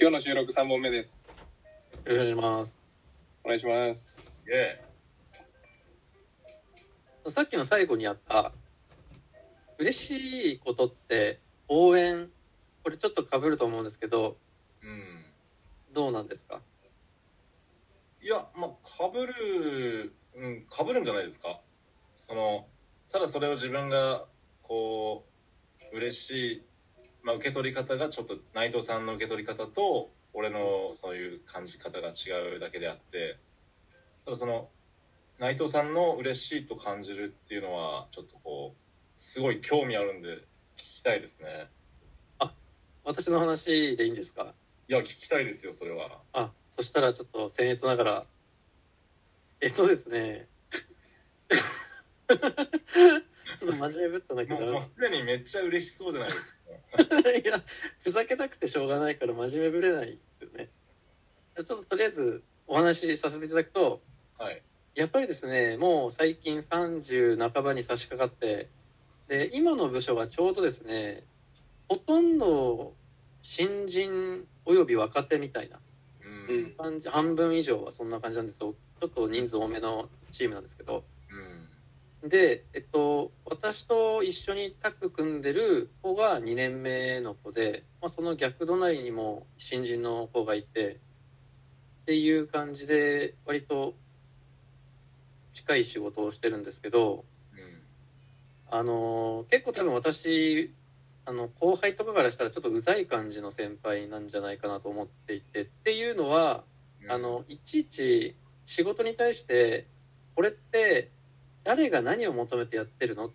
今日の収録3本目です。よろしくお願いします。お願いします。さっきの最後にあった、嬉しいことって応援、これちょっと被ると思うんですけど、うんどうなんですか？いやまあかぶるうんかぶるんじゃないですかそのただそれを自分がこう嬉しい、まあ、受け取り方がちょっと内藤さんの受け取り方と俺のそういう感じ方が違うだけであってただその内藤さんの嬉しいと感じるっていうのはちょっとこうすごい興味あるんで聞きたいですね。私の話でいいんですか？いや聞きたいですよそれは。あ、そしたらちょっと僭越ながら、えっとですね、ちょっと真面目ぶったんだけもうもうど、すでにめっちゃ嬉しそうじゃないですか いや、ふざけたくてしょうがないから真面目ぶれないですよね。ちょっととりあえずお話しさせていただくと、はいやっぱりですね、もう最近30半ばに差し掛かって、で、今の部署はちょうどですね、ほとんど新人および若手みたいなうん半分以上はそんな感じなんですよ。ちょっと人数多めのチームなんですけど。うんで、えっと、私と一緒にタッグ組んでる子が2年目の子で、まあ、その逆隣にも新人の子がいて、っていう感じで、割と近い仕事をしてるんですけど、うん。あの結構多分私、あの、後輩とかからしたらちょっとうざい感じの先輩なんじゃないかなと思っていて、っていうのは、うん。あの、いちいち仕事に対して、これって誰が何を求めてやってるの？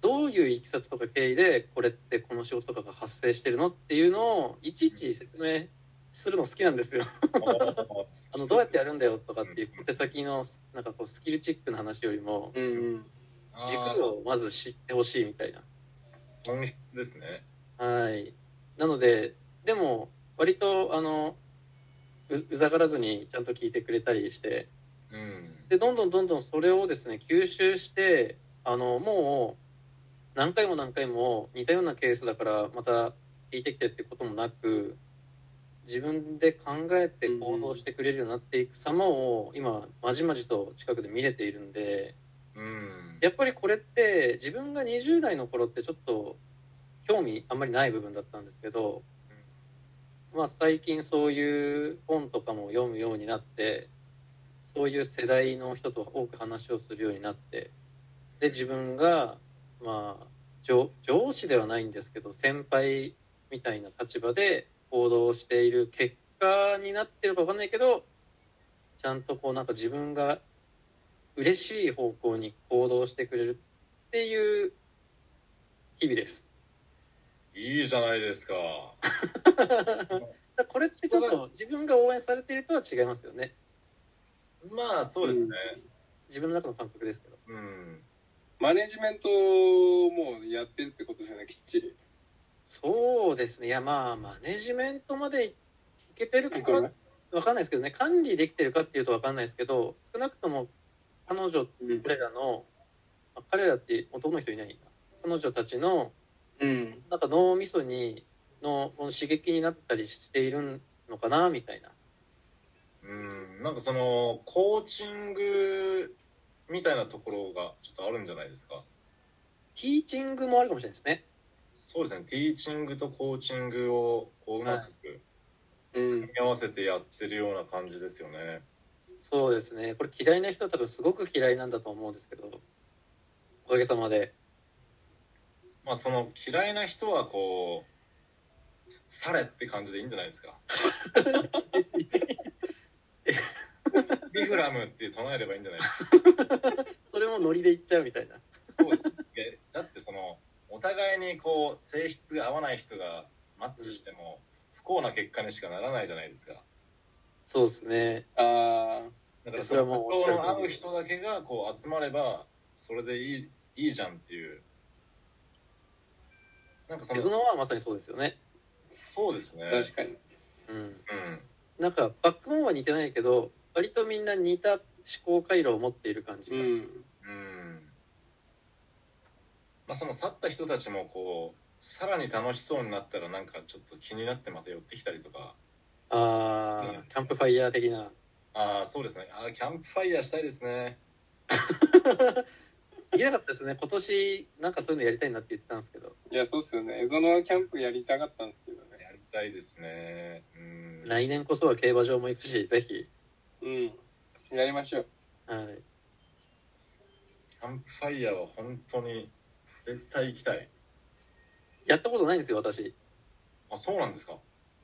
どういういきさつとか経緯でこれってこの仕事とかが発生してるの？っていうのをいちいち説明するの好きなんですよ。あの、どうやってやるんだよとかっていう小手先のなんかこうスキルチックな話よりもうんうん。軸をまず知ってほしいみたいな。本質ですねはい。なので、でも割とあの、ううざがらずにちゃんと聞いてくれたりして、うんで、どんどんどんどんそれをですね、吸収して、あの、もう、何回も何回も似たようなケースだから、また聞いてきてってこともなく、自分で考えて行動してくれるようになっていく様を、今、まじまじと近くで見れているんで、うん。やっぱりこれって、自分が20代の頃ってちょっと、興味あんまりない部分だったんですけど、まあ最近そういう本とかも読むようになって、そういう世代の人と多く話をするようになって、で、自分が、まあ、上上司ではないんですけど、先輩みたいな立場で行動している結果になってるかわかんないけど、ちゃんとこうなんか自分が嬉しい方向に行動してくれるっていう日々です。いいじゃないですか これってちょっと自分が応援されているとは違いますよね。まあそうですね自分の中の感覚ですけど。うんマネジメントもやってるってことですよね、きっちり。そうですね。いや、まあ、マネジメントまでいけてるかそうねわかんないですけどね。管理できてるかっていうとわかんないですけど、少なくとも彼女、うん。彼らの、あ彼らって男の人いないな。彼女たちの、うん。なんか脳みそに、の刺激になったりしているのかな、みたいな。うんなんかそのコーチングみたいなところがちょっとあるんじゃないですか？ティーチングもあるかもしれないですね。そうですねティーチングとコーチングをこううまくうん組。み合わせてやってるような感じですよねそうですね。これ嫌いな人は多分すごく嫌いなんだと思うんですけど、おかげさまで。まあその嫌いな人はこうされって感じでいいんじゃないですか？ビフラムって唱えればいいんじゃないですか？それもノリで言っちゃうみたいな。そうですえだってそのお互いにこう性質が合わない人がマッチしても不幸な結果にしかならないじゃないですかそうですね。あだからそれはもうおっしゃる通りの合う人だけがこう集まればそれでいいいいじゃんっていうなんかそ水の野はまさにそうですよね。そうですねあ、確かに。うん。うんなんか、バックボーンは似てないけど、割とみんな似た思考回路を持っている感じが。うん。うんまあその去った人たちもこさらに楽しそうになったらなんかちょっと気になってまた寄ってきたりとかああ、うんキャンプファイヤー的な。ああそうですねあーキャンプファイヤーしたいですね いけなかったですね。今年、なんかそういうのやりたいなって言ってたんですけど、いや、そうっすよね。エゾノキャンプやりたかったんですけどね。やりたいですねうん来年こそは競馬場も行くし、ぜひ。うん。やりましょう。はい。キャンプファイヤーは本当に絶対行きたいやったことないんですよ、私。あそうなんですか？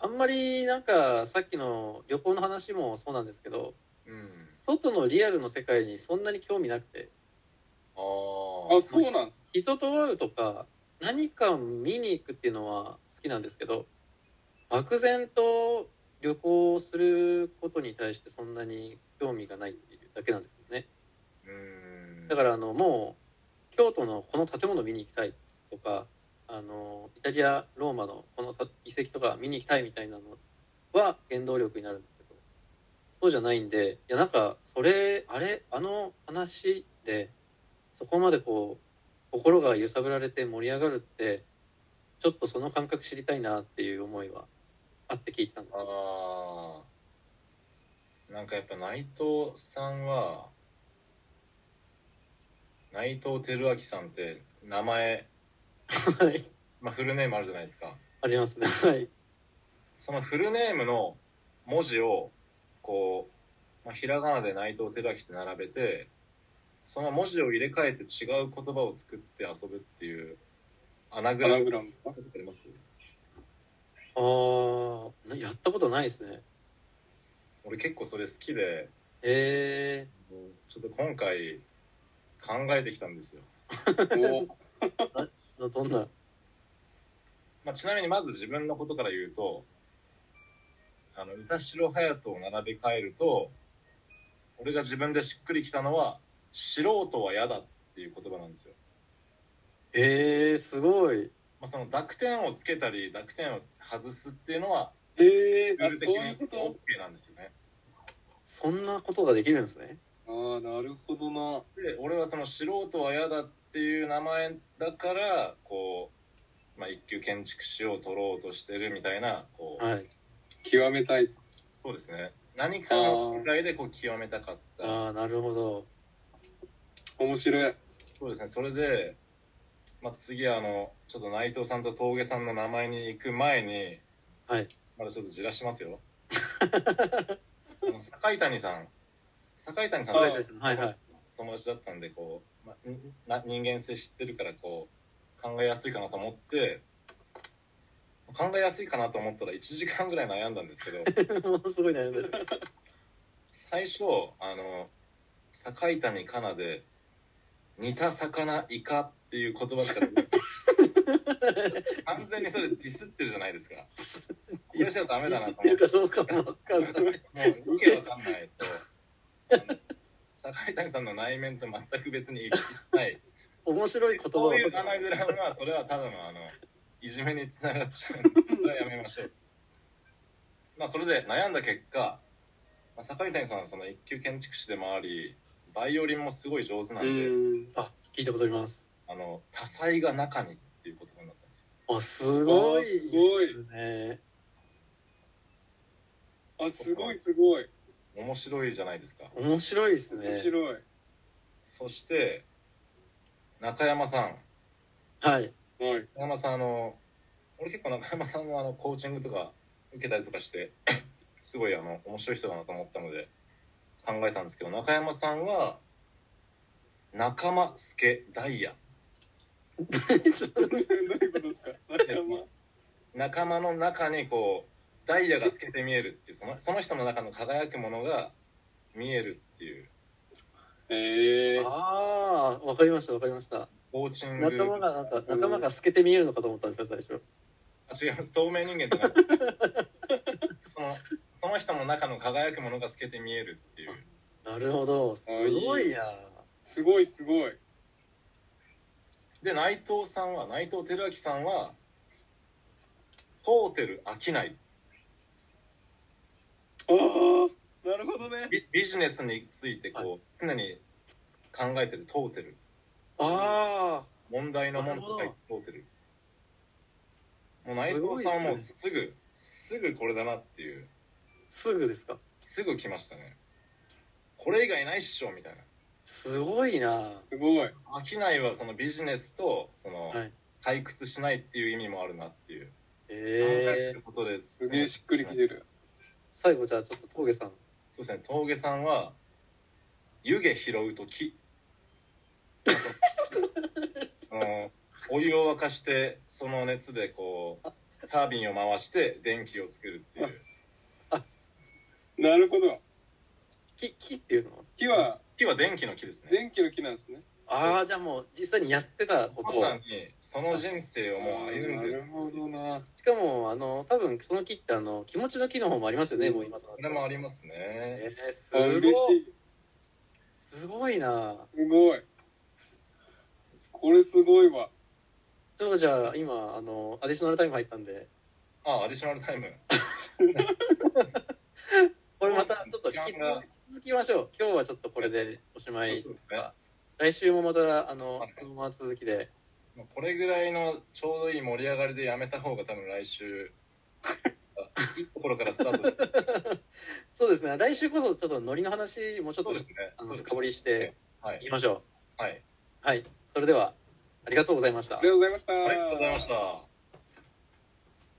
あんまりなんかさっきの旅行の話もそうなんですけどうん外のリアルの世界にそんなに興味なくてあああ、そうなんです。人と会うとか何か見に行くっていうのは好きなんですけど漠然と旅行することに対してそんなに興味がないっていうだけなんですよね。うん。だからあのもう京都のこの建物見に行きたいとかあのイタリアローマのこのさ遺跡とか見に行きたいみたいなのは原動力になるんですけどそうじゃないんでいやなんかそれあれあの話でそこまでこう心が揺さぶられて盛り上がるってちょっとその感覚知りたいなっていう思いはあって聞いてたんですよああなんかやっぱ内藤さんは内藤輝明さんって名前、はい。まあ、フルネームあるじゃないですか。ありますね。はい。そのフルネームの文字をこう、まあ、ひらがなで内藤輝明って並べてその文字を入れ替えて違う言葉を作って遊ぶっていうアナグアラム。ナグラム。あります？ああやったことないですね。俺結構それ好きでえちょっと今回考えてきたんですよ、おー、どんな？まあ、ちなみにまず自分のことから言うとあの歌城隼人を並べ替えると俺が自分でしっくりきたのは素人は嫌だっていう言葉なんですよ、えー、すごいまあ、その濁点をつけたり濁点を外すっていうのはえー、あ、ルーそういうにこ OK なんですよね。そんなことができるんですね。とああ、なるほどな。で俺はその素人は嫌だっていう名前だからこう、まあ、一級建築士を取ろうとしてるみたいなこう、はい。極めたい。そうですね。何かの世界でこう極めたかった。ああなるほど。面白い。そうですね。それで、まあ、次あのちょっと内藤さんと峠さんの名前に行く前にはい。まだちょっとじらしますよ。あの坂谷さん。坂谷さんあはいはいはい。友達だったんでこう、まな人間性知ってるからこう考えやすいかなと思って考えやすいかなと思ったら1時間ぐらい悩んだんですけど。ものすごい悩ん最初あの坂谷かなで「似た魚イカ」っていう言葉しか出て完全にそれディスってるじゃないですか。これじゃダメだなと言思って。るかどうかもわかんない。もう意見わかんないと。坂谷さんの内面と全く別に一致しない。面白い言葉。をそういうアナグラムはそれはただのあのいじめにつながっちゃうそれはやめましょう。まあそれで悩んだ結果、まあ、坂谷さんはその一級建築士でもありバイオリンもすごい上手なうんで、ん。あ聞いたことありますあの多彩が中にっていう言葉になったんですよ。あすごい。あすごいですね。あ、すごいすごい。面白いじゃないですか。面白いです面ね白い。そして中山さん。はい。はい。中山さんあの俺結構中山さんのあのコーチングとか受けたりとかして すごいあの面白い人だなと思ったので考えたんですけど中山さんは仲間助ダイヤどういうことですか仲間。仲間の中にこうダイヤが透けて見えるっていうそのその人の中の輝くものが見えるっていう。ええー。ああわかりましたわかりました。コーチング。仲間がなんか仲間が透けて見えるのかと思ったんですよ最初。あ違います。透明人間じゃなくてそのその人の中の輝くものが透けて見えるっていう。なるほど。すごいな。すごいすごい。で内藤さんは内藤輝明さんはトーテル飽きない。ああ、なるほどね。ビビジネスについてこう、常に考えてるトーテルあ問題の問と書いてトーテルもう内藤さんはもうすぐすぐこれだなっていう。すぐですか？すぐ来ましたね。これ以外ないっしょみたいなすごいな。すごい。商いはそのビジネスとそのはい。退屈しないっていう意味もあるなっていう。考え。えることです。すげえしっくりきてる。最後じゃあちょっと峠さん。そうですね。峠さんは湯気拾うと木 お湯を沸かしてその熱でこうタービンを回して電気を作るっていう。なるほど。木木っていうの？木は木は電気の木ですね。電気の木なんですね。ああじゃあもう実際にやってたこと。をまさにその人生をもう歩んでる。なるほどな。しかもあの多分その木ってあの気持ちの木の方もありますよね、うん。もう今となっこれてはもありますね。えあー、す嬉ごい。すごいな。すごい。これすごいわ。ちょっとじゃあ今あのアディショナルタイム入ったんで。あアディショナルタイム。これまたちょっと引き時間が続きましょう。今日はちょっとこれでおしまい。そうですね。来週もまたあのはい。このまま続きで。これぐらいのちょうどいい盛り上がりでやめた方が多分来週いいところからスタート そうですね。来週こそちょっとノリの話もうちょっとそうですね。あのそうです深掘りしてはい。いきましょはい。うはい。それではありがとうございました。ありがとうございました。ありがとうございました。